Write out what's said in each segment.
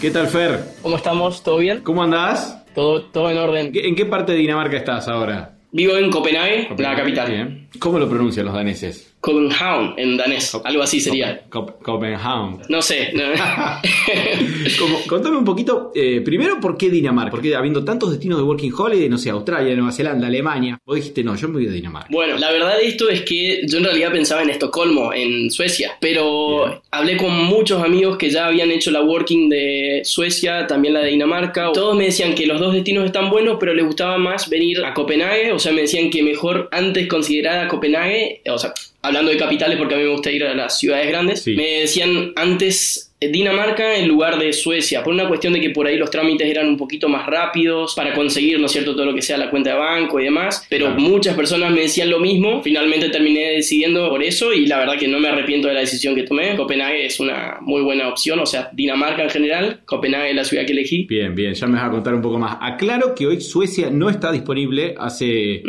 ¿Qué tal, Fer? ¿Cómo estamos? ¿Todo bien? ¿Cómo andás? Todo, todo en orden. ¿En qué parte de Dinamarca estás ahora? Vivo en Copenhague, la capital. Bien. ¿Cómo lo pronuncian los daneses? Copenhagen en danés, algo así sería. Cop- Copenhagen. No sé. no. Como- contame un poquito, eh, primero, ¿por qué Dinamarca? Porque habiendo tantos destinos de Working Holiday, no sé, Australia, Nueva Zelanda, Alemania, vos dijiste, no, yo me voy a Dinamarca. Bueno, la verdad de esto es que yo en realidad pensaba en Estocolmo, en Suecia, pero Bien. hablé con muchos amigos que ya habían hecho la working de Suecia, también la de Dinamarca. Todos me decían que los dos destinos están buenos, pero les gustaba más venir a Copenhague, o sea, me decían que mejor antes considerar a Copenhague, o sea, hablando de capitales porque a mí me gusta ir a las ciudades grandes, Sí. me decían antes Dinamarca en lugar de Suecia, por una cuestión de que por ahí los trámites eran un poquito más rápidos para conseguir, ¿no es cierto?, todo lo que sea la cuenta de banco y demás, pero Claro. muchas personas me decían lo mismo, finalmente terminé decidiendo por eso y la verdad que no me arrepiento de la decisión que tomé, Copenhague es una muy buena opción, o sea, Dinamarca en general, Copenhague es la ciudad que elegí. Bien, bien, ya me vas a contar un poco más. Aclaro que hoy Suecia no está disponible, hace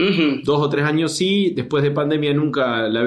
dos o tres años sí, después de pandemia nunca la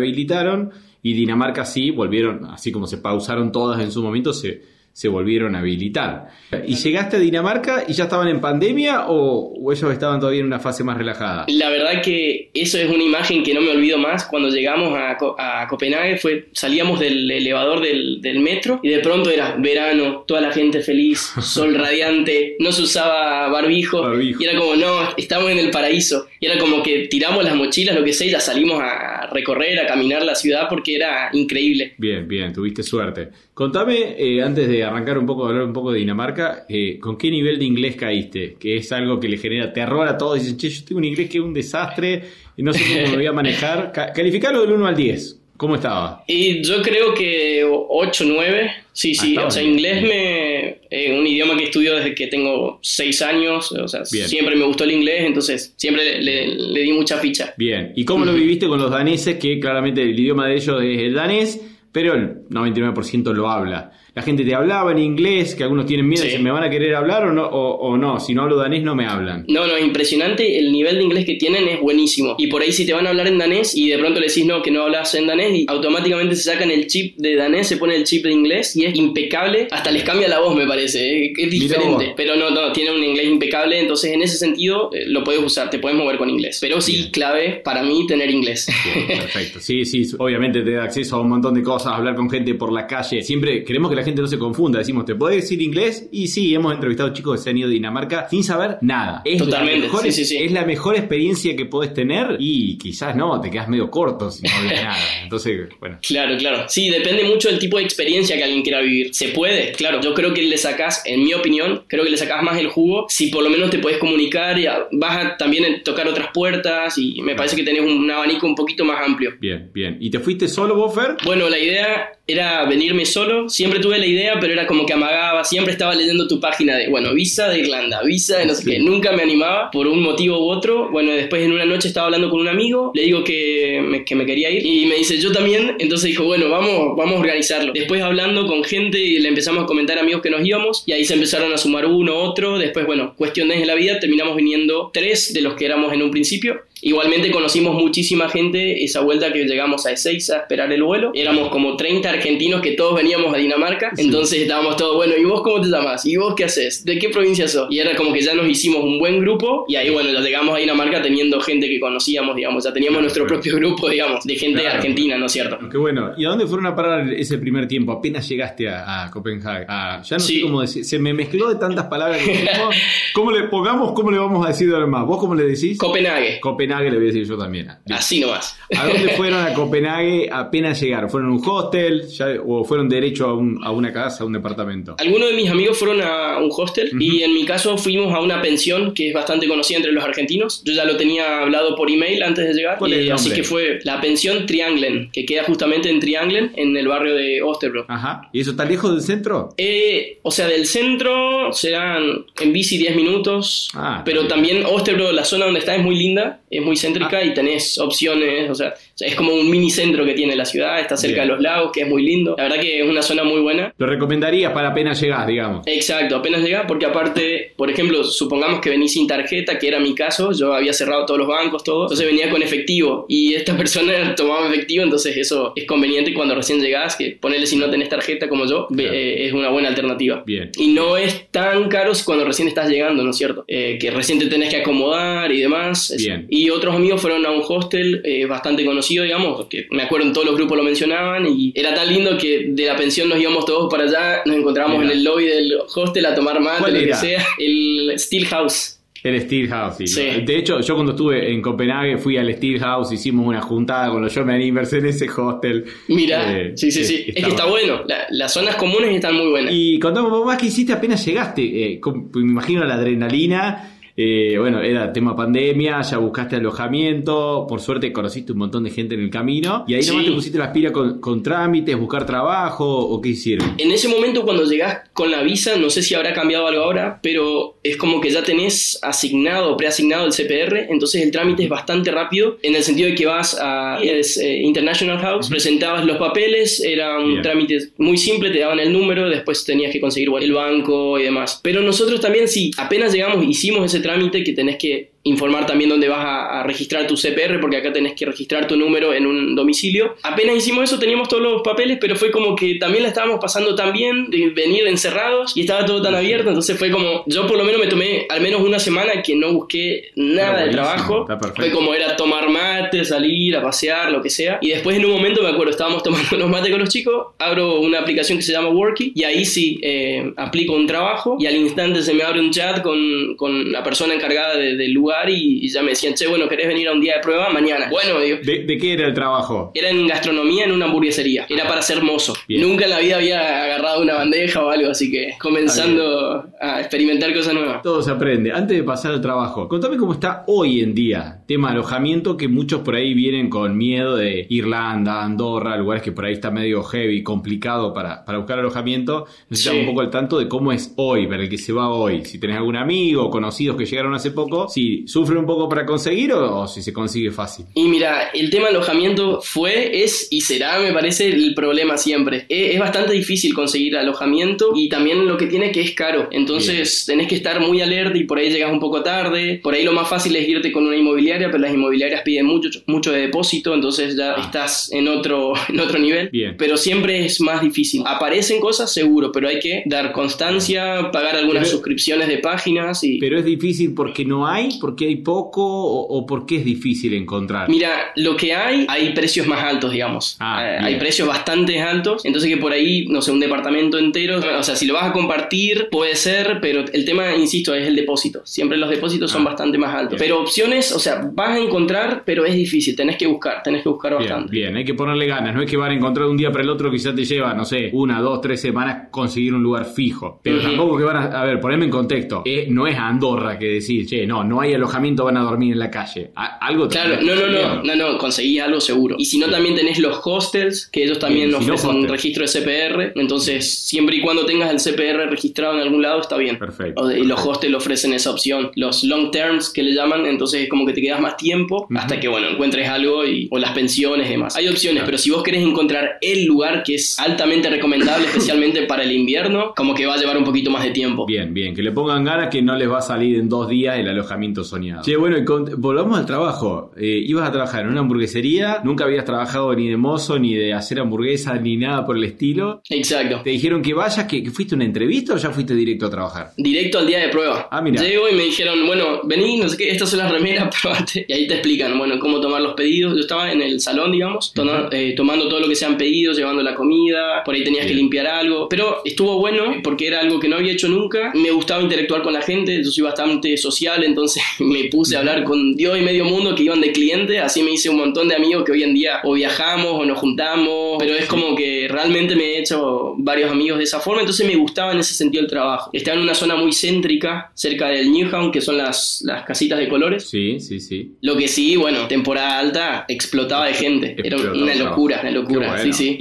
y Dinamarca sí, volvieron, así como se pausaron todas en su momento, se, se volvieron a habilitar. ¿Y llegaste a Dinamarca y ya estaban en pandemia o, o ellos estaban todavía en una fase más relajada? La verdad que eso es una imagen que no me olvido más. Cuando llegamos a, a Copenhague, fue, salíamos del elevador del, del metro y de pronto era verano, toda la gente feliz, sol radiante, no se usaba barbijo, Barbijo. y era como, no, estamos en el paraíso. Y era como que tiramos las mochilas, lo que sea, y ya salimos a recorrer, a caminar la ciudad porque era increíble. Bien, bien, tuviste suerte. Contame, eh, antes de arrancar un poco, hablar un poco de Dinamarca, eh, ¿con qué nivel de inglés caíste? Que es algo que le genera terror a todos. Dicen, che, yo tengo un inglés que es un desastre y no sé cómo me voy a manejar. Ca- calificalo del 1 al 10. ¿Cómo estaba? Y yo creo que 8, 9, sí, Ah, sí, o sea, bien. inglés me, eh, un idioma que estudio desde que tengo 6 años, o sea, Bien. siempre me gustó el inglés, entonces siempre le, le- le di mucha ficha. Bien. ¿Y cómo lo viviste con los daneses? Que claramente el idioma de ellos es el danés, pero el 99% lo habla. La gente te hablaba en inglés, que algunos tienen miedo, Sí. dicen, ¿me van a querer hablar o no? O, o no, si no hablo danés no me hablan. No, no, es impresionante, el nivel de inglés que tienen es buenísimo. Y por ahí si te van a hablar en danés y de pronto le decís no, que no hablas en danés y automáticamente se sacan el chip de danés, se pone el chip de inglés y es impecable, hasta les cambia la voz me parece, eh, es diferente. Pero no, no, tiene un inglés impecable, entonces en ese sentido eh, lo puedes usar, te puedes mover con inglés. Pero sí, Bien. clave para mí tener inglés. Bien, perfecto. Sí, sí, obviamente te da acceso a un montón de cosas, hablar con gente por la calle. Siempre queremos que la gente no se confunda. Decimos, ¿te podés decir inglés? Y sí, hemos entrevistado chicos que se han ido a Dinamarca sin saber nada. Es Totalmente, La mejor, sí, sí, sí. Es la mejor experiencia que podés tener y quizás no, te quedas medio corto si no hablas nada. Entonces, bueno. Claro, claro. Sí, depende mucho del tipo de experiencia que alguien quiera vivir. Se puede, claro. Yo creo que le sacás, en mi opinión, creo que le sacás más el jugo si por lo menos te puedes comunicar y vas a también tocar otras puertas y me parece que tenés un abanico un poquito más amplio. Bien, bien. ¿Y te fuiste solo vos, Fer? Bueno, la idea era venirme solo. Siempre tuve la idea, pero era como que amagaba. Siempre estaba leyendo tu página de, bueno, visa de Irlanda, visa de no sé qué. Nunca me animaba por un motivo u otro. Bueno, después en una noche estaba hablando con un amigo, le digo que me, que me quería ir y me dice, yo también. Entonces dijo, bueno, vamos, vamos a organizarlo. Después hablando con gente y le empezamos a comentar amigos que nos íbamos y ahí se empezaron a sumar uno, otro. Después, bueno, cuestiones de la vida, terminamos viniendo tres de los que éramos en un principio. Igualmente conocimos muchísima gente esa vuelta que llegamos a Ezeiza a esperar el vuelo. Éramos como 30 argentinos que todos veníamos a Dinamarca. Sí. Entonces estábamos todos, bueno, ¿y vos cómo te llamas? ¿Y vos qué haces? ¿De qué provincia sos? Y era como que ya nos hicimos un buen grupo y ahí, bueno, ya llegamos a Dinamarca teniendo gente que conocíamos, digamos. Ya teníamos Claro, nuestro claro. propio grupo, digamos, de gente Claro. argentina, ¿no es cierto? Qué bueno. ¿Y a dónde fueron a parar ese primer tiempo? Apenas llegaste a, a Copenhague. Ah, ya no Sí. sé cómo decir. Se me mezcló de tantas palabras que. ¿Cómo le pongamos? ¿Cómo le vamos a decir ahora más? ¿Vos cómo le decís? Copenhague. Copenhague. Copenhague, le voy a decir yo también. Así nomás. ¿A dónde fueron a Copenhague apenas llegaron? ¿Fueron a un hostel o fueron derecho a, una casa, a un departamento? Algunos de mis amigos fueron a un hostel y en mi caso fuimos a una pensión que es bastante conocida entre los argentinos. Yo ya lo tenía hablado por email antes de llegar. ¿Cuál así que fue la pensión Trianglen, que queda justamente en Trianglen, en el barrio de Osterbro. Ajá. ¿Y eso está lejos del centro? Eh, o sea, del centro serán en bici 10 minutos, ah, pero también Osterbro, la zona donde está es muy linda, es muy céntrica ah. y tenés opciones, o sea, es como un mini centro que tiene la ciudad, está cerca de los lagos, que es muy lindo. La verdad que es una zona muy buena. Lo recomendarías para apenas llegás, digamos. Exacto, apenas llegás, porque aparte, por ejemplo, supongamos que venís sin tarjeta, que era mi caso, yo había cerrado todos los bancos, todo, entonces venía con efectivo y esta persona tomaba efectivo, entonces eso es conveniente cuando recién llegás, que ponerle si no tenés tarjeta como yo, eh, es una buena alternativa. Bien. Y no es tan caro cuando recién estás llegando, ¿no es cierto? Eh, que recién te tenés que acomodar y demás. Bien. Y otros amigos fueron a un hostel eh, bastante conocido, digamos, que me acuerdo en todos los grupos lo mencionaban y era tan lindo que de la pensión nos íbamos todos para allá, nos encontrábamos en el lobby del hostel a tomar mate, lo que sea, el Steel House. El Steel House, sí. De hecho, yo cuando estuve en Copenhague fui al Steel House, hicimos una juntada con los German Inverse en ese hostel. Mira, eh, sí, sí, sí. Es que está bueno. las zonas comunes están muy buenas. Y contame un poco más que hiciste apenas llegaste. Eh, me imagino la adrenalina eh, bueno, era tema pandemia, ya buscaste alojamiento, por suerte conociste un montón de gente en el camino y ahí nomás te pusiste la aspira con, trámites, buscar trabajo o qué hicieron. En ese momento cuando llegás con la visa, no sé si habrá cambiado algo ahora, pero es como que ya tenés asignado, preasignado el CPR, entonces el trámite es bastante rápido en el sentido de que vas a eh, International House, presentabas los papeles, era un trámite muy simple, te daban el número, después tenías que conseguir el banco y demás. Pero nosotros también sí, apenas llegamos, hicimos ese trámite que tenés que informar también dónde vas a, registrar tu CPR, porque acá tenés que registrar tu número en un domicilio. Apenas hicimos eso, teníamos todos los papeles, pero fue como que también la estábamos pasando tan bien de venir encerrados y estaba todo tan abierto, entonces fue como, yo por lo menos me tomé al menos una semana que no busqué nada de trabajo. Fue como era tomar mate, salir a pasear, lo que sea. Y después en un momento me acuerdo, estábamos tomando los mates con los chicos, abro una aplicación que se llama Worky y ahí sí eh, aplico un trabajo y al instante se me abre un chat con, con la persona encargada del lugar y, ya me decían, che, bueno, ¿querés venir a un día de prueba? Mañana. Bueno, digo. ¿De, qué era el trabajo? Era en gastronomía en una hamburguesería. Era para ser mozo. Nunca en la vida había agarrado una bandeja o algo, así que comenzando a experimentar cosas nuevas. Todo se aprende. Antes de pasar al trabajo, contame cómo está hoy en día. Tema alojamiento, que muchos por ahí vienen con miedo de Irlanda, Andorra, lugares que por ahí está medio heavy, complicado para, para buscar alojamiento. Necesitan un poco al tanto de cómo es hoy, para el que se va hoy. Si tenés algún amigo o conocidos que llegaron hace poco, si ¿Sufre un poco para conseguir o, si se consigue fácil? Y mira, el tema alojamiento fue, es y será, me parece, el problema siempre. Es, bastante difícil conseguir alojamiento y también lo que tiene que es caro. Entonces tenés que estar muy alerta y por ahí llegas un poco tarde. Por ahí lo más fácil es irte con una inmobiliaria, pero las inmobiliarias piden mucho, mucho de depósito, entonces ya ah. estás en otro, en otro nivel. Bien. Pero siempre es más difícil. Aparecen cosas, seguro, pero hay que dar constancia, pagar algunas suscripciones de páginas. Y... Pero es difícil porque no hay, porque hay poco o, por qué es difícil encontrar? Mira, lo que hay, hay precios más altos, digamos. Ah, eh, hay precios bastante altos, entonces que por ahí, no sé, un departamento entero, o sea, si lo vas a compartir, puede ser, pero el tema, insisto, es el depósito. Siempre los depósitos son ah, bastante más altos. Pero opciones, o sea, vas a encontrar, pero es difícil, tenés que buscar, tenés que buscar bastante. Bien, hay que ponerle ganas, no es que van a encontrar un día para el otro, quizás te lleva, no sé, una, dos, tres semanas conseguir un lugar fijo. Pero tampoco que van a, a ver, poneme en contexto, eh, no es Andorra que decir, che, no, no hay alojamiento, van a dormir en la calle. Algo Claro, no, no, no, no, no, conseguí algo seguro. Y si no, también tenés los hostels, que ellos también ofrecen registro de CPR. Entonces, siempre y cuando tengas el CPR registrado en algún lado, está bien. Perfecto. Y los hostels ofrecen esa opción. Los long terms que le llaman, entonces es como que te quedas más tiempo hasta que, bueno, encuentres algo y, o las pensiones y demás. Hay opciones, pero si vos querés encontrar el lugar que es altamente recomendable, especialmente para el invierno, como que va a llevar un poquito más de tiempo. Bien, bien, que le pongan ganas que no les va a salir en dos días el alojamiento soñado. Sí, bueno, y volvamos al trabajo. Eh, ibas a trabajar en una hamburguesería, nunca habías trabajado ni de mozo, ni de hacer hamburguesas, ni nada por el estilo. Exacto. Te dijeron que vayas, que, fuiste a una entrevista o ya fuiste directo a trabajar? Directo al día de prueba. Ah, mira. Llego y me dijeron, bueno, vení, no sé qué, estas son las remeras, probate. Y ahí te explican, bueno, cómo tomar los pedidos. Yo estaba en el salón, digamos, eh, tomando todo lo que sean pedidos, llevando la comida, por ahí tenías que limpiar algo. Pero estuvo bueno porque era algo que no había hecho nunca. Me gustaba interactuar con la gente, yo soy bastante social, entonces me puse a hablar con Dios y medio mundo que iban de cliente, así me hice un montón de amigos que hoy en día o viajamos o nos juntamos, pero es como que realmente me he hecho varios amigos de esa forma, entonces me gustaba en ese sentido el trabajo. Estaba en una zona muy céntrica, cerca del Newhound, que son las, las casitas de colores. Sí, sí, sí. Lo que sí, bueno, temporada alta explotaba de gente. Era una locura, una locura. Sí, sí.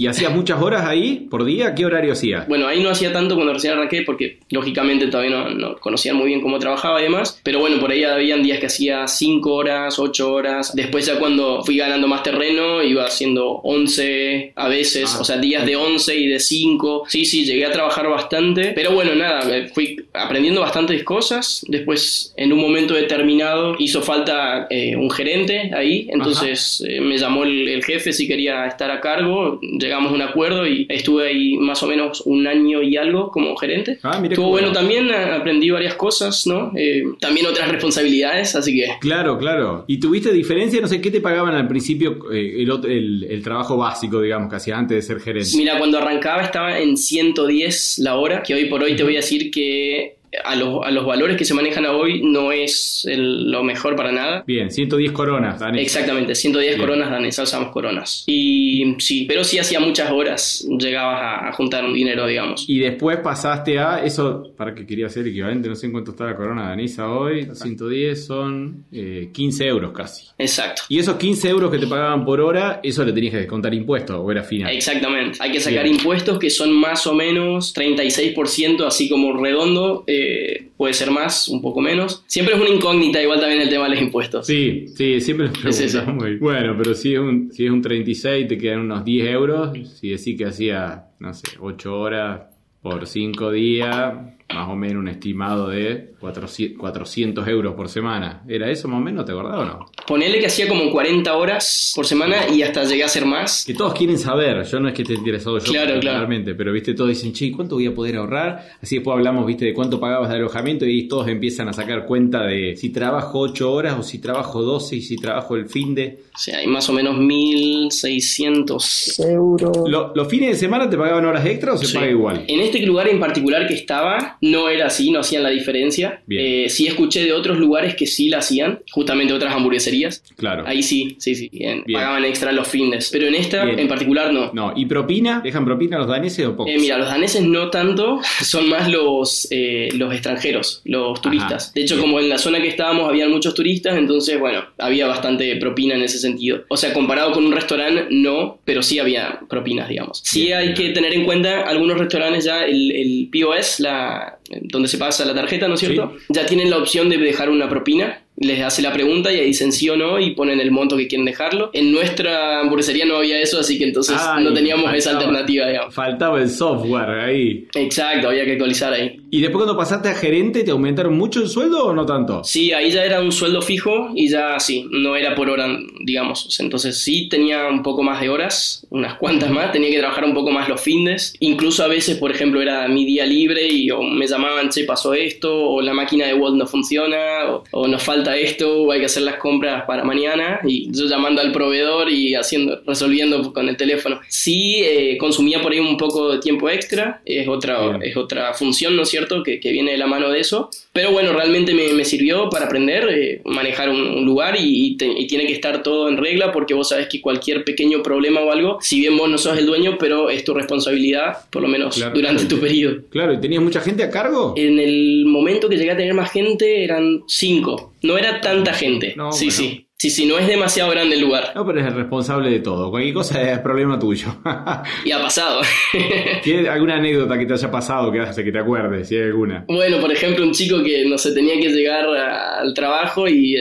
¿Y hacías muchas horas ahí por día? ¿Qué horario hacías? Bueno, ahí no hacía tanto cuando recién arranqué porque lógicamente todavía no, no conocía muy bien cómo trabajaba y demás. Pero bueno, por ahí habían días que hacía 5 horas, 8 horas. Después ya cuando fui ganando más terreno iba haciendo 11 a veces, ah. o sea, días de 11 y de 5. Sí, sí, llegué a trabajar bastante. Pero bueno, nada, fui aprendiendo bastantes cosas. Después, en un momento determinado, hizo falta eh, un gerente ahí. Entonces eh, me llamó el, el, jefe si quería estar a cargo llegamos a un acuerdo y estuve ahí más o menos un año y algo como gerente. Ah, Estuvo bueno también, aprendí varias cosas, ¿no? Eh, también otras responsabilidades, así que... Claro, claro. ¿Y tuviste diferencia? No sé, ¿qué te pagaban al principio eh, el, el, trabajo básico, digamos, que hacía antes de ser gerente? Mira, cuando arrancaba estaba en 110 la hora, que hoy por hoy te voy a decir que a los, a los, valores que se manejan hoy no es lo mejor para nada. Bien, 110 coronas danesas. Exactamente, 110 coronas danesas, usamos coronas. Y sí, pero sí hacía muchas horas, llegabas a, juntar un dinero, digamos. Y después pasaste a, eso, para que quería ser equivalente, no sé en cuánto está la corona danesa hoy, 110 son 15 eh, euros casi. Exacto. Y esos 15 euros que te pagaban por hora, eso le tenías que descontar impuestos, o era final. Exactamente, hay que sacar impuestos que son más o menos 36%, así como redondo. Eh, puede ser más, un poco menos. Siempre es una incógnita, igual también el tema de los impuestos. Sí, sí, siempre nos preguntamos. Bueno, pero si es, un, si es un 36, te quedan unos 10 euros. Si decís que hacía, no sé, 8 horas por 5 días, más o menos un estimado de 400 euros por semana. ¿Era eso más o menos? ¿Te acordás o no? Ponele que hacía como 40 horas por semana y hasta llegué a hacer más. Que todos quieren saber, yo no es que esté interesado yo claro, claramente, pero viste, todos dicen, che, ¿cuánto voy a poder ahorrar? Así después hablamos, viste, de cuánto pagabas de alojamiento y todos empiezan a sacar cuenta de si trabajo 8 horas o si trabajo 12 y si trabajo el fin de... O sea, hay más o menos 1.600 euros. ¿Los fines de semana te pagaban horas extra o se paga igual? En este lugar en particular que estaba, no era así, no hacían la diferencia. Eh, sí escuché de otros lugares que sí la hacían, justamente otras hamburgueserías. Claro. Ahí sí, sí, sí, pagaban extra los fines. Pero en esta en particular no. No, ¿y propina? ¿Dejan propina los daneses o poco? Eh, mira, los daneses no tanto, son más los, eh, los extranjeros, los turistas. de hecho, como en la zona que estábamos habían muchos turistas, entonces, bueno, había bastante propina en ese sentido. O sea, comparado con un restaurante, no, pero sí había propinas, digamos. Sí hay que tener en cuenta algunos restaurantes ya el, el POS, la, donde se pasa la tarjeta, ¿no es cierto? Ya tienen la opción de dejar una propina les hace la pregunta y ahí dicen sí o no y ponen el monto que quieren dejarlo. En nuestra hamburguesería no había eso, así que entonces no teníamos esa alternativa, digamos. Faltaba el software ahí. Exacto, había que actualizar ahí. ¿Y después cuando pasaste a gerente, te aumentaron mucho el sueldo o no tanto? Sí, ahí ya era un sueldo fijo y ya sí, no era por hora, digamos. Entonces sí tenía un poco más de horas, unas cuantas más, tenía que trabajar un poco más los fines. Incluso a veces, por ejemplo, era mi día libre y o me llamaban, che, pasó esto, o la máquina de Word no funciona, o nos falta esto, hay que hacer las compras para mañana, y yo llamando al proveedor y haciendo, resolviendo con el teléfono. Sí, eh, consumía por ahí un poco de tiempo extra, es otra, es otra función, ¿no es cierto?, que, que, viene de la mano de eso, pero bueno, realmente me, me sirvió para aprender, eh, manejar un, lugar y, y, tiene que estar todo en regla porque vos sabes que cualquier pequeño problema o algo, si bien vos no sos el dueño, pero es tu responsabilidad, por lo menos durante tu periodo. Claro, ¿y tenías mucha gente a cargo? En el momento que llegué a tener más gente eran cinco. No era tanta gente. sí, sí. Sí, sí, no es demasiado grande el lugar. No, pero es el responsable de todo. Cualquier cosa es problema tuyo. y ha pasado. ¿Tienes alguna anécdota que te haya pasado que hace que te acuerdes? Si hay alguna. Bueno, por ejemplo, un chico que, no sé, tenía que llegar al trabajo y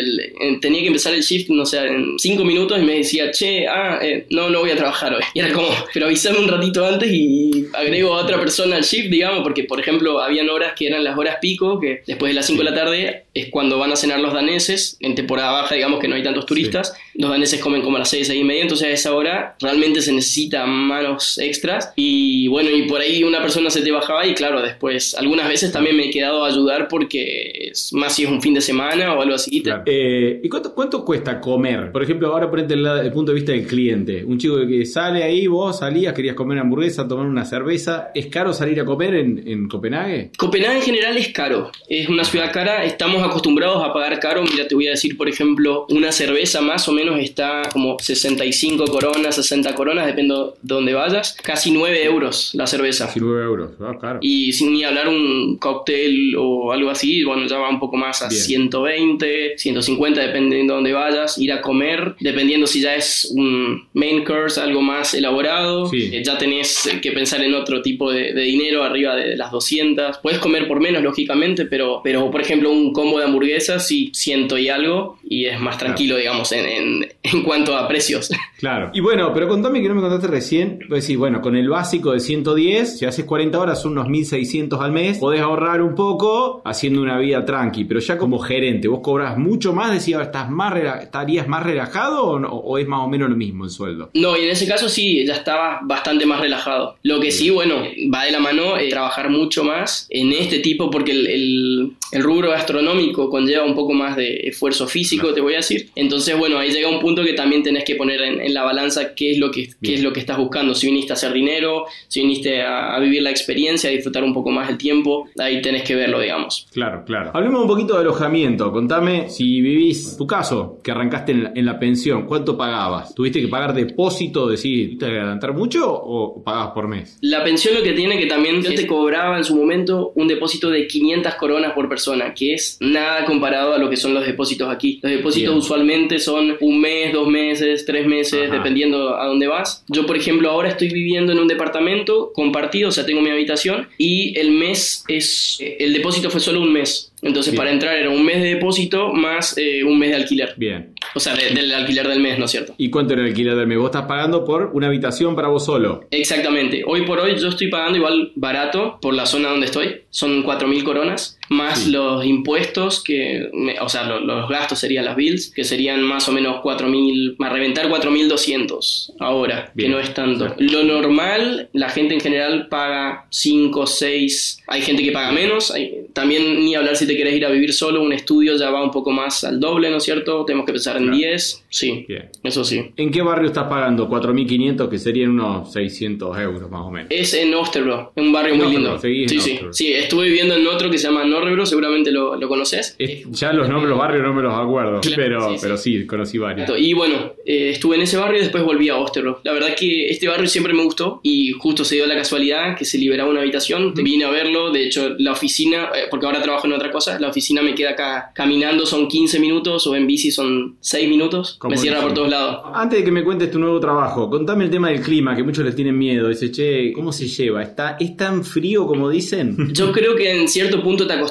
tenía que empezar el shift, no sé, en cinco minutos y me decía, che, ah, eh, no, no voy a trabajar hoy. Y era como, pero avísame un ratito antes y agrego a otra persona al shift, digamos, porque, por ejemplo, habían horas que eran las horas pico, que después de las 5 de la tarde es cuando van a cenar los daneses, en temporada baja, digamos que no hay tantos turistas, los daneses comen como a las 6, 6 y media, entonces a esa hora realmente se necesitan manos extras y bueno, y por ahí una persona se te bajaba y claro, después algunas veces también me he quedado a ayudar porque es más si es un fin de semana o algo así. Eh, ¿Y cuánto, cuánto cuesta comer? Por ejemplo, ahora ponete el, el punto de vista del cliente, un chico que sale ahí, vos salías, querías comer hamburguesa, tomar una cerveza, ¿es caro salir a comer en, en Copenhague? Copenhague en general es caro, es una ciudad cara, estamos acostumbrados a pagar caro, mira, te voy a decir, por ejemplo, una cerveza más o menos está como 65 coronas, 60 coronas, depende de dónde vayas, casi 9 euros la cerveza. Casi 9 euros, ah, claro. Y sin ni hablar un cóctel o algo así, bueno, ya va un poco más a 120, 150, dependiendo de dónde vayas, ir a comer, dependiendo si ya es un main course, algo más elaborado, eh, ya tenés que pensar en otro tipo de, dinero arriba de las 200. Puedes comer por menos, lógicamente, pero, pero por ejemplo, un combo de hamburguesas, sí, ciento y algo, y es más tranquilo, digamos, en, en, cuanto a precios. Claro. Y bueno, pero contame que no me contaste recién, pues sí, bueno, con el básico de 110, si haces 40 horas son unos 1600 al mes, podés ahorrar un poco haciendo una vida tranqui, pero ya como gerente, ¿vos cobras mucho más? Decía, ¿estás más ¿estarías más relajado o, o, es más o menos lo mismo el sueldo? No, y en ese caso sí, ya estaba bastante más relajado. Lo que sí, bueno, va de la mano eh, trabajar mucho más en este tipo, porque el, el, rubro gastronómico conlleva un poco más de esfuerzo físico, te voy a decir. Entonces, bueno, ahí llega un punto que también tenés que poner en, la balanza qué es, lo que, qué es lo que estás buscando. Si viniste a hacer dinero, si viniste a, vivir la experiencia, a disfrutar un poco más el tiempo, ahí tenés que verlo, digamos. Claro, claro. Hablemos un poquito de alojamiento. Contame si vivís, tu caso, que arrancaste en la, pensión, ¿cuánto pagabas? ¿Tuviste que pagar depósito, decir, ¿te adelantar mucho o pagabas por mes? La pensión lo que tiene que también yo te cobraba en su momento un depósito de 500 coronas por persona, que es nada comparado a lo que son los depósitos aquí. Los depósitos usualmente son un mes, dos meses, tres meses, dependiendo a dónde vas. Yo, por ejemplo, ahora estoy viviendo en un departamento compartido, o sea, tengo mi habitación y el mes es, el depósito fue solo un mes. Entonces, para entrar era un mes de depósito más eh, un mes de alquiler. Bien. O sea, del alquiler del mes, ¿no es cierto? ¿Y cuánto era el alquiler del mes? Vos estás pagando por una habitación para vos solo. Exactamente. Hoy por hoy yo estoy pagando igual barato por la zona donde estoy. Son 4.000 coronas más los impuestos, que, o sea, los, gastos serían las bills, que serían más o menos 4.000, más reventar 4.200 ahora, que no es tanto. Lo normal, la gente en general paga 5, 6, hay gente que paga menos, hay, también ni hablar si te querés ir a vivir solo, un estudio ya va un poco más al doble, ¿no es cierto? Tenemos que pensar en 10, sí, eso sí. ¿En qué barrio estás pagando 4.500 que serían unos 600 euros más o menos? Es en Osterbro, un barrio muy lindo. Sí, sí, sí, estuve viviendo en otro que se llama Norrebro, seguramente lo, lo conoces. ya los nombres de los barrios no me los acuerdo, pero, sí, pero sí, conocí varios. Y bueno, eh, estuve en ese barrio y después volví a Osterbro. La verdad que este barrio siempre me gustó y justo se dio la casualidad que se liberaba una habitación. Vine a verlo, de hecho la oficina, eh, porque ahora trabajo en otra cosa, la oficina me queda acá caminando son 15 minutos o en bici son 6 minutos. Me cierra por todos lados. Antes de que me cuentes tu nuevo trabajo, contame el tema del clima, que muchos les tienen miedo. Dice, che, ¿cómo se lleva? ¿Está, ¿Es tan frío como dicen? Yo creo que en cierto punto te acostumbras.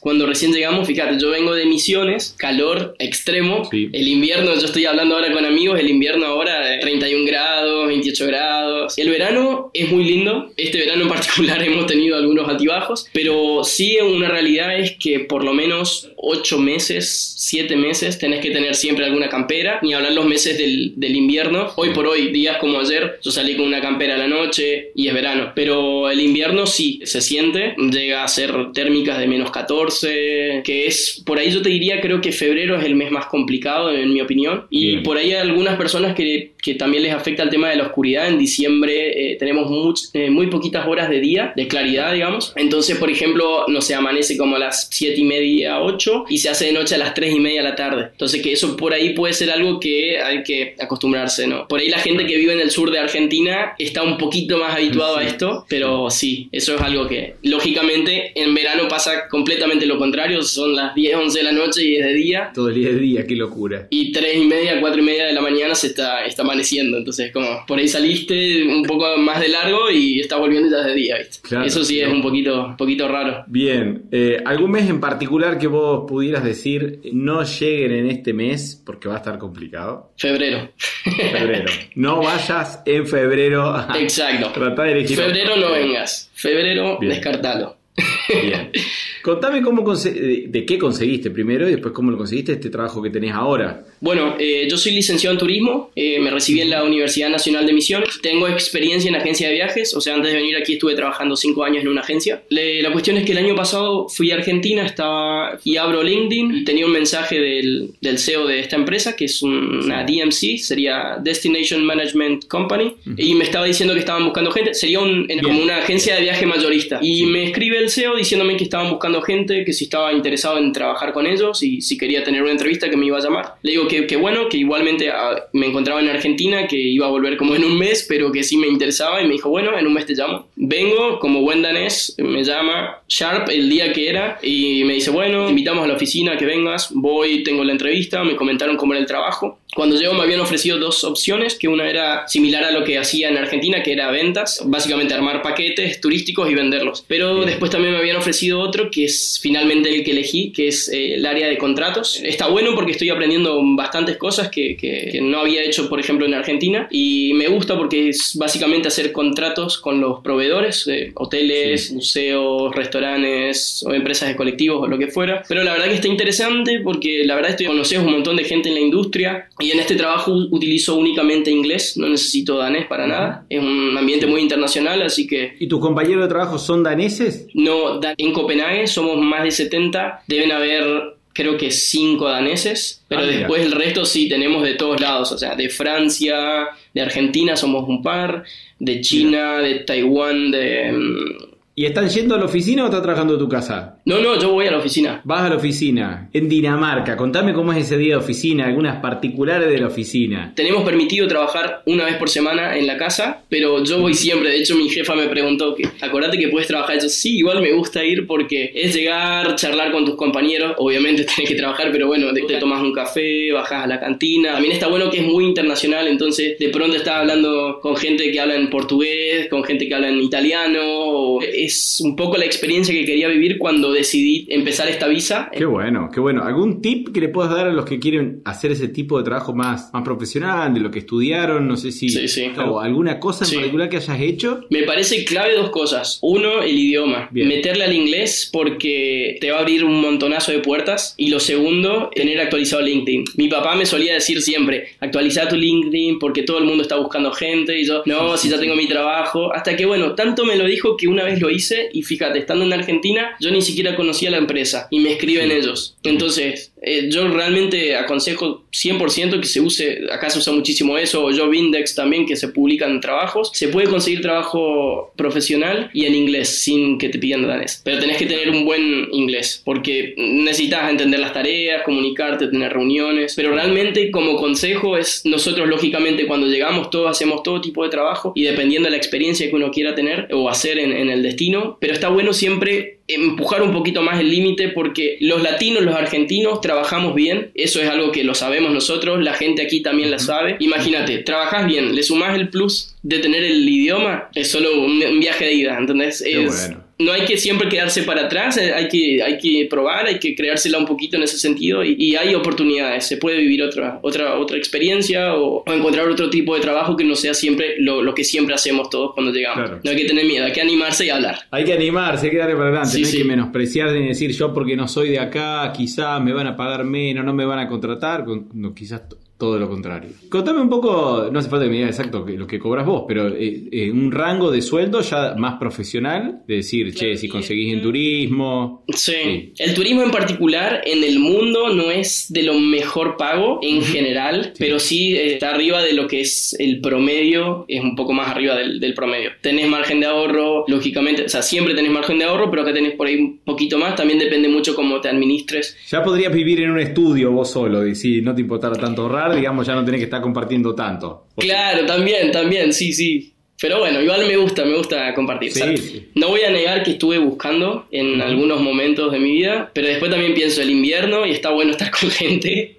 Cuando recién llegamos, fíjate, yo vengo de Misiones, calor extremo. El invierno, yo estoy hablando ahora con amigos, el invierno ahora 31 grados, 28 grados. El verano es muy lindo. Este verano en particular hemos tenido algunos altibajos, pero sí una realidad es que por lo menos 8 meses, 7 meses tenés que tener siempre alguna campera, ni hablar los meses del, del invierno. Hoy por hoy, días como ayer, yo salí con una campera a la noche y es verano, pero el invierno sí se siente, llega a ser térmicas de menos 14, que es, por ahí yo te diría, creo que febrero es el mes más complicado en mi opinión, y por ahí hay algunas personas que, que, también les afecta el tema de la oscuridad. En diciembre eh, tenemos eh, muy poquitas horas de día, de claridad, digamos. Entonces, por ejemplo, no se amanece como a las 7 y media, 8 y se hace de noche a las 3 y media de la tarde. Entonces, que eso por ahí puede ser algo que hay que acostumbrarse, ¿no? Por ahí la gente que vive en el sur de Argentina está un poquito más habituado a esto, pero sí, eso es algo que lógicamente en verano pasa completamente lo contrario, son las 10, 11 de la noche y es de día. Todo el día de día, qué locura. Y 3 y media, 4 y media de la mañana se está, está amaneciendo, entonces como por ahí saliste un poco más de largo y está volviendo ya de día, ¿viste? eso sí es un poquito, poquito raro. Bien, eh, ¿algún mes en particular que vos pudieras decir no lleguen en este mes porque va a estar complicado? Febrero. Febrero. No vayas en febrero. Exacto. Tratar de elegir. Febrero no vengas. Febrero, descartalo. Bien. Contame cómo de qué conseguiste primero y después cómo lo conseguiste este trabajo que tenés ahora. Bueno, eh, yo soy licenciado en turismo, eh, me recibí en la Universidad Nacional de Misiones, tengo experiencia en agencia de viajes, o sea, antes de venir aquí estuve trabajando cinco años en una agencia. la cuestión es que el año pasado fui a Argentina estaba, y abro LinkedIn, tenía un mensaje del, del CEO de esta empresa, que es una DMC, sería Destination Management Company, y me estaba diciendo que estaban buscando gente, sería un, como una agencia de viaje mayorista. Y me escribe el CEO diciéndome que estaban buscando gente, que si estaba interesado en trabajar con ellos y si quería tener una entrevista que me iba a llamar. Le digo que, que bueno, que igualmente ah, me encontraba en Argentina, que iba a volver como en un mes, pero que sí me interesaba y me dijo, bueno, en un mes te llamo. Vengo como buen danés, me llama Sharp el día que era y me dice, bueno, invitamos a la oficina que vengas, voy, tengo la entrevista, me comentaron cómo era el trabajo. Cuando llego me habían ofrecido dos opciones, que una era similar a lo que hacía en Argentina, que era ventas, básicamente armar paquetes turísticos y venderlos. Pero después también me habían ofrecido otro, que es finalmente el que elegí, que es eh, el área de contratos. Está bueno porque estoy aprendiendo bastantes cosas que, que, no había hecho, por ejemplo, en Argentina, y me gusta porque es básicamente hacer contratos con los proveedores, hoteles, museos, restaurantes o empresas de colectivos o lo que fuera. Pero la verdad que está interesante porque la verdad estoy conociendo un montón de gente en la industria y en este trabajo utilizo únicamente inglés, no necesito danés para nada. Es un ambiente muy internacional, así que... ¿Y tus compañeros de trabajo son daneses? No, en Copenhague somos más de 70, deben haber creo que 5 daneses, pero ah, después el resto sí tenemos de todos lados, o sea, de Francia, de Argentina somos un par, de China, de Taiwán, de mm, ¿Y están yendo a la oficina o están trabajando en tu casa? No, no, yo voy a la oficina. Vas a la oficina. En Dinamarca, contame cómo es ese día de oficina, algunas particulares de la oficina. Tenemos permitido trabajar una vez por semana en la casa, pero yo voy siempre. De hecho, mi jefa me preguntó, que, acordate que puedes trabajar. Yo, sí, igual me gusta ir porque es llegar, charlar con tus compañeros. Obviamente tenés que trabajar, pero bueno, te, tomas un café, bajas a la cantina. También está bueno que es muy internacional, entonces de pronto estás hablando con gente que habla en portugués, con gente que habla en italiano. O, es un poco la experiencia que quería vivir cuando decidí empezar esta visa. Qué bueno, qué bueno. ¿Algún tip que le puedas dar a los que quieren hacer ese tipo de trabajo más, más profesional, de lo que estudiaron? No sé si... O alguna cosa en particular que hayas hecho. Me parece clave dos cosas. Uno, el idioma. Meterle al inglés porque te va a abrir un montonazo de puertas. Y lo segundo, tener actualizado LinkedIn. Mi papá me solía decir siempre, actualiza tu LinkedIn porque todo el mundo está buscando gente. Y yo, no, si ya tengo mi trabajo. Hasta que, bueno, tanto me lo dijo que una vez lo hice y fíjate, estando en Argentina, yo ni siquiera conocía la empresa y me escriben ellos. Entonces, eh, yo realmente aconsejo 100% que se use, acá se usa muchísimo eso, o Job Index también, que se publican trabajos. Se puede conseguir trabajo profesional y en inglés, sin que te pidan danés. Pero tenés que tener un buen inglés, porque necesitas entender las tareas, comunicarte, tener reuniones. Pero realmente, como consejo, es nosotros, lógicamente, cuando llegamos, todos hacemos todo tipo de trabajo y dependiendo de la experiencia que uno quiera tener o hacer en, en el destino, pero está bueno siempre empujar un poquito más el límite porque los latinos, los argentinos trabajamos bien, eso es algo que lo sabemos nosotros, la gente aquí también la sabe. Imagínate, trabajas bien, le sumás el plus de tener el idioma, es solo un, viaje de ida, ¿entendés? Es, no hay que siempre quedarse para atrás, eh, hay que, hay que probar, hay que creársela un poquito en ese sentido y, hay oportunidades, se puede vivir otra, otra, otra experiencia o, encontrar otro tipo de trabajo que no sea siempre lo, lo que siempre hacemos todos cuando llegamos. No hay que tener miedo, hay que animarse y hablar. Hay que animarse, hay que darle para adelante, no hay que menospreciar ni decir yo porque no soy de acá, quizás me van a pagar menos, no me van a contratar, no, quizás todo lo contrario. Contame un poco, no hace falta que me digas exacto lo que cobras vos, pero eh, eh, un rango de sueldo ya más profesional, de decir, che, si conseguís en turismo. Sí. El turismo en particular en el mundo no es de lo mejor pago en general, pero sí está arriba de lo que es el promedio, es un poco más arriba del, del, promedio. Tenés margen de ahorro, lógicamente, o sea, siempre tenés margen de ahorro, pero acá tenés por ahí un poquito más, también depende mucho cómo te administres. Ya podrías vivir en un estudio vos solo, y si no te importara tanto ahorrar digamos, ya no tenés que estar compartiendo tanto. Claro, también, también, sí, sí. Pero bueno, igual me gusta, me gusta compartir. No voy a negar que estuve buscando en algunos momentos de mi vida, pero después también pienso el invierno y está bueno estar con gente.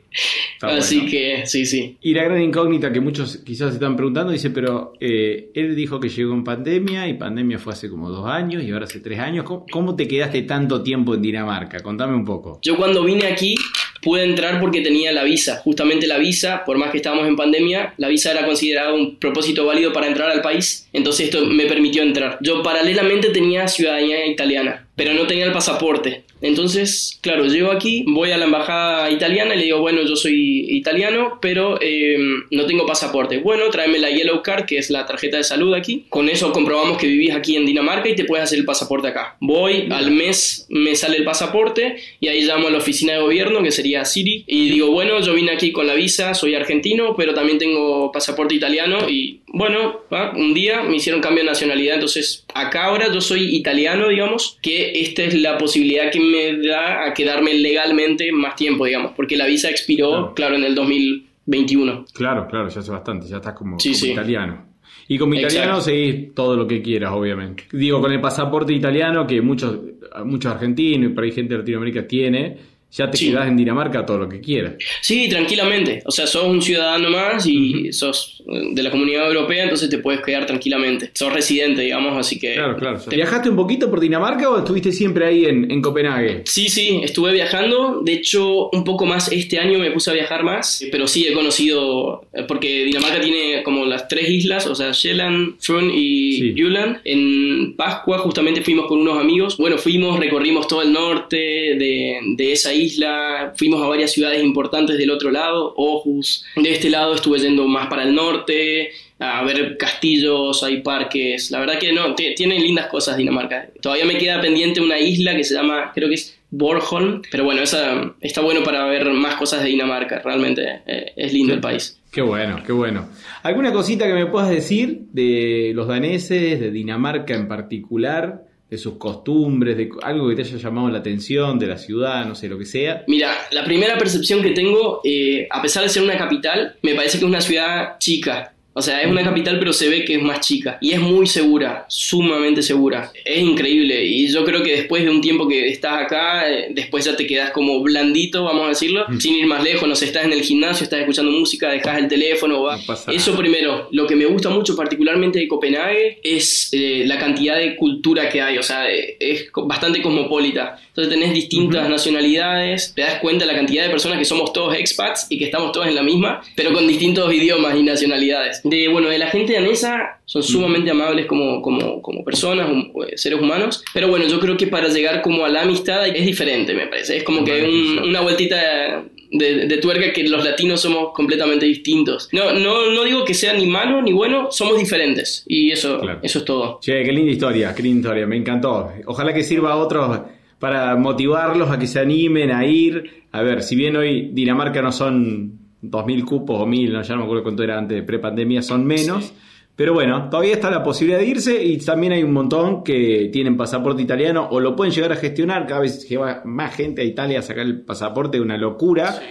Así que sí, sí. Y la gran incógnita que muchos quizás se están preguntando, dice, pero eh, él dijo que llegó en pandemia y pandemia fue hace como dos años y ahora hace tres años. ¿Cómo te quedaste tanto tiempo en Dinamarca? Contame un poco. Yo cuando vine aquí pude entrar porque tenía la visa. Justamente la visa, por más que estábamos en pandemia, la visa era considerada un propósito válido para entrar al país. Entonces esto me permitió entrar. Yo paralelamente tenía ciudadanía italiana, pero no tenía el pasaporte. Entonces, claro, llego aquí, voy a la embajada italiana y le digo, bueno, yo soy italiano, pero eh, no tengo pasaporte. Bueno, tráeme la Yellow Card, que es la tarjeta de salud aquí. Con eso comprobamos que vivís aquí en Dinamarca y te puedes hacer el pasaporte acá. Voy, al mes me sale el pasaporte y ahí llamo a la oficina de gobierno, que sería Siri, y digo, bueno, yo vine aquí con la visa, soy argentino, pero también tengo pasaporte italiano y bueno, un día me hicieron cambio de nacionalidad, entonces acá ahora yo soy italiano, digamos, que esta es la posibilidad que me da a quedarme legalmente más tiempo, digamos, porque la visa expiró, claro, en el 2021. Claro, claro, ya hace bastante, ya estás como, italiano. Y como italiano seguís todo lo que quieras, obviamente. Digo, con el pasaporte italiano que muchos, muchos argentinos y por ahí gente de Latinoamérica tiene, ya te quedas en Dinamarca todo lo que quieras. Sí, tranquilamente. O sea, sos un ciudadano más y sos de la comunidad europea, entonces te puedes quedar tranquilamente. Sos residente, digamos, así que... Claro, claro. ¿Viajaste un poquito por Dinamarca o estuviste siempre ahí en, en, Copenhague? Sí, sí, estuve viajando. De hecho, un poco más este año me puse a viajar más, pero sí he conocido, porque Dinamarca tiene como las tres islas, o sea, Shetland, Fron y Jutland. En Pascua justamente fuimos con unos amigos. Bueno, fuimos, recorrimos todo el norte de, de esa isla isla, fuimos a varias ciudades importantes del otro lado, Ojus. De este lado estuve yendo más para el norte, a ver castillos, hay parques. La verdad que no, tiene lindas cosas Dinamarca. Todavía me queda pendiente una isla que se llama, creo que es Bornholm, pero bueno, esa está bueno para ver más cosas de Dinamarca. Realmente eh, es lindo el país. Qué bueno, qué bueno. ¿Alguna cosita que me puedas decir de los daneses, de Dinamarca en particular? De sus costumbres, de algo que te haya llamado la atención, de la ciudad, no sé, lo que sea? Mira, la primera percepción que tengo, eh, a pesar de ser una capital, me parece que es una ciudad chica. O sea, es una capital, pero se ve que es más chica. Y es muy segura, sumamente segura. Es increíble. Y yo creo que después de un tiempo que estás acá, eh, después ya te quedas como blandito, vamos a decirlo, sin ir más lejos. No sé, estás en el gimnasio, estás escuchando música, dejas el teléfono. Va. Eso primero. Lo que me gusta mucho, particularmente de Copenhague, es eh, la cantidad de cultura que hay. O sea, eh, es bastante cosmopolita. Entonces tenés distintas nacionalidades, te das cuenta de la cantidad de personas que somos todos expats y que estamos todos en la misma, pero con distintos idiomas y nacionalidades. De, bueno, de la gente danesa son sumamente amables como, como, como personas, eh, seres humanos, pero bueno, yo creo que para llegar como a la amistad es diferente, me parece. Es como que una vueltita de, tuerca que los latinos somos completamente distintos. No, no, no digo que sea ni malo ni bueno, somos diferentes. Y eso, eso es todo. Che, qué linda historia, qué linda historia, me encantó. Ojalá que sirva a otros para motivarlos a que se animen a ir. A ver, si bien hoy Dinamarca no son 2.000 cupos o 1.000, no, ya no me acuerdo cuánto era antes de prepandemia, son menos. Pero bueno, todavía está la posibilidad de irse y también hay un montón que tienen pasaporte italiano o lo pueden llegar a gestionar. Cada vez lleva más gente a Italia a sacar el pasaporte, una locura.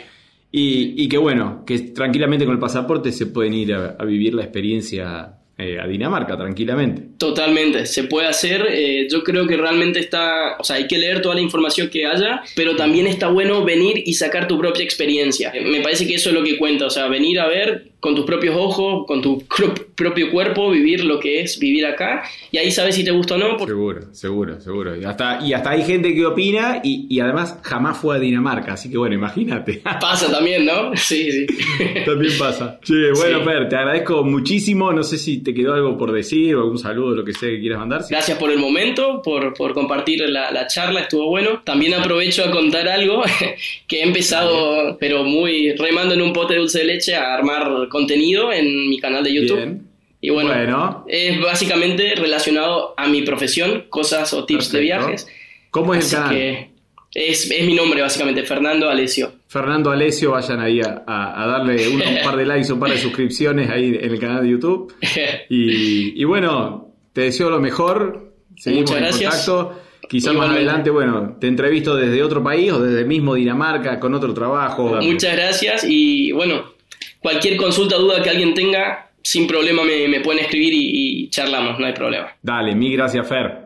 Y, que bueno, que tranquilamente con el pasaporte se pueden ir a vivir la experiencia eh, a Dinamarca tranquilamente. Totalmente, se puede hacer. Eh, yo creo que realmente está, o sea, hay que leer toda la información que haya, pero también está bueno venir y sacar tu propia experiencia. Me parece que eso es lo que cuenta, o sea, venir a ver con tus propios ojos, con tu propio cuerpo, vivir lo que es vivir acá, y ahí sabes si te gusta o no. Seguro, seguro, seguro. Y hasta, y hasta hay gente que opina y, y, además jamás fue a Dinamarca, así que bueno, imagínate. Pasa también, ¿no? Sí, sí. también pasa. Sí, bueno, Fer, te agradezco muchísimo. No sé si te quedó algo por decir o algún saludo, lo que sea que quieras mandar. Gracias por el momento, por, por compartir la, la, charla, estuvo bueno. También aprovecho a contar algo que he empezado, pero muy remando en un pote de dulce de leche a armar contenido en mi canal de YouTube. Y bueno, es básicamente relacionado a mi profesión, cosas o tips de viajes. ¿Cómo es el canal? es, mi nombre, básicamente, Fernando Alesio. Fernando Alesio, vayan ahí a, darle un, par de likes, un par de suscripciones ahí en el canal de YouTube. Y, bueno, te deseo lo mejor. Seguimos Muchas gracias. en contacto. Quizás más adelante, bueno, te entrevisto desde otro país o desde el mismo Dinamarca con otro trabajo. Muchas gracias y bueno, Cualquier consulta, duda que alguien tenga, sin problema me, pueden escribir y, charlamos, no hay problema. Dale, mil gracias, Fer.